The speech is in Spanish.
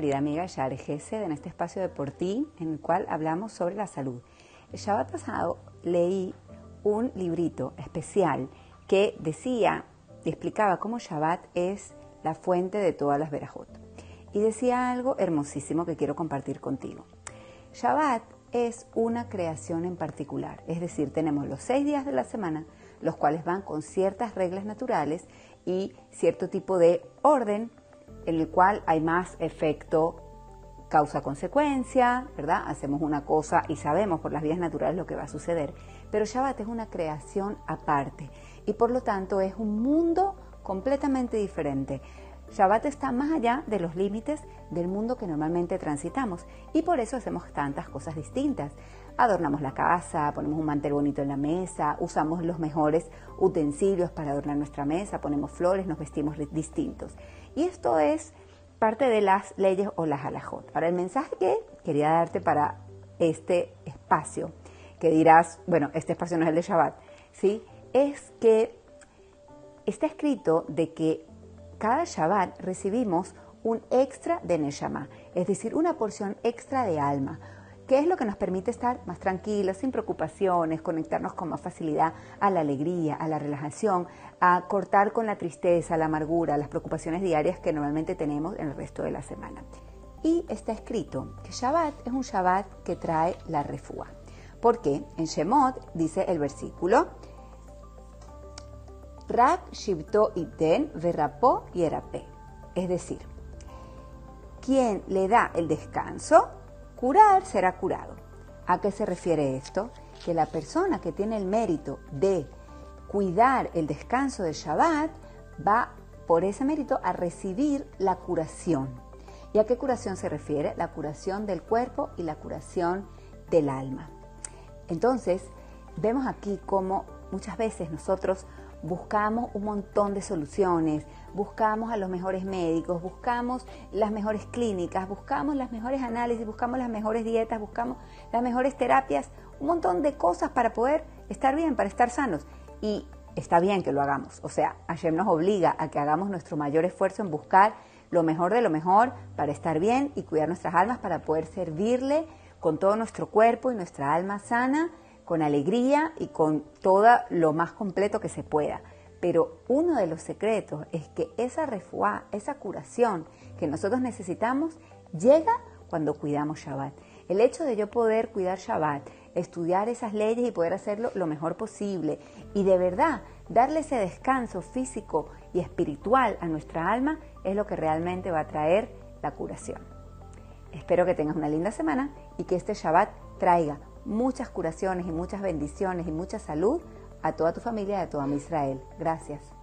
querida amiga Yare Gesed en este espacio de por ti en el cual hablamos sobre la salud. El Shabbat pasado leí un librito especial que decía y explicaba cómo Shabbat es la fuente de todas las verajot. Y decía algo hermosísimo que quiero compartir contigo. Shabbat es una creación en particular, es decir, tenemos los seis días de la semana, los cuales van con ciertas reglas naturales y cierto tipo de orden en el cual hay más efecto causa-consecuencia, ¿verdad? Hacemos una cosa y sabemos por las vías naturales lo que va a suceder. Pero Shabbat es una creación aparte y por lo tanto es un mundo completamente diferente. Shabbat está más allá de los límites del mundo que normalmente transitamos y por eso hacemos tantas cosas distintas. Adornamos la casa, ponemos un mantel bonito en la mesa, usamos los mejores utensilios para adornar nuestra mesa, ponemos flores, nos vestimos distintos. Y esto es parte de las leyes o las alajot. Ahora, el mensaje que quería darte para este espacio, que dirás, bueno, este espacio no es el de Shabbat, ¿sí? Es que está escrito de que cada Shabbat recibimos un extra de Neshama, es decir, una porción extra de alma, que es lo que nos permite estar más tranquilos, sin preocupaciones, conectarnos con más facilidad a la alegría, a la relajación, a cortar con la tristeza, la amargura, las preocupaciones diarias que normalmente tenemos en el resto de la semana. Y está escrito que Shabbat es un Shabbat que trae la refúa. Porque en Shemot dice el versículo, Rak Shibto Iten Verapó Yerape. Es decir, quien le da el descanso, curar será curado. ¿A qué se refiere esto? Que la persona que tiene el mérito de cuidar el descanso de Shabbat va por ese mérito a recibir la curación. ¿Y a qué curación se refiere? La curación del cuerpo y la curación del alma. Entonces, vemos aquí cómo muchas veces nosotros buscamos un montón de soluciones, buscamos a los mejores médicos, buscamos las mejores clínicas, buscamos las mejores análisis, buscamos las mejores dietas, buscamos las mejores terapias, un montón de cosas para poder estar bien, para estar sanos. Y está bien que lo hagamos. O sea, Hashem nos obliga a que hagamos nuestro mayor esfuerzo en buscar lo mejor de lo mejor para estar bien y cuidar nuestras almas para poder servirle con todo nuestro cuerpo y nuestra alma sana con alegría y con todo lo más completo que se pueda. Pero uno de los secretos es que esa refuá, esa curación que nosotros necesitamos, llega cuando cuidamos Shabbat. El hecho de yo poder cuidar Shabbat, estudiar esas leyes y poder hacerlo lo mejor posible y de verdad darle ese descanso físico y espiritual a nuestra alma es lo que realmente va a traer la curación. Espero que tengas una linda semana y que este Shabbat traiga muchas curaciones y muchas bendiciones y mucha salud a toda tu familia y a toda mi Israel. Gracias.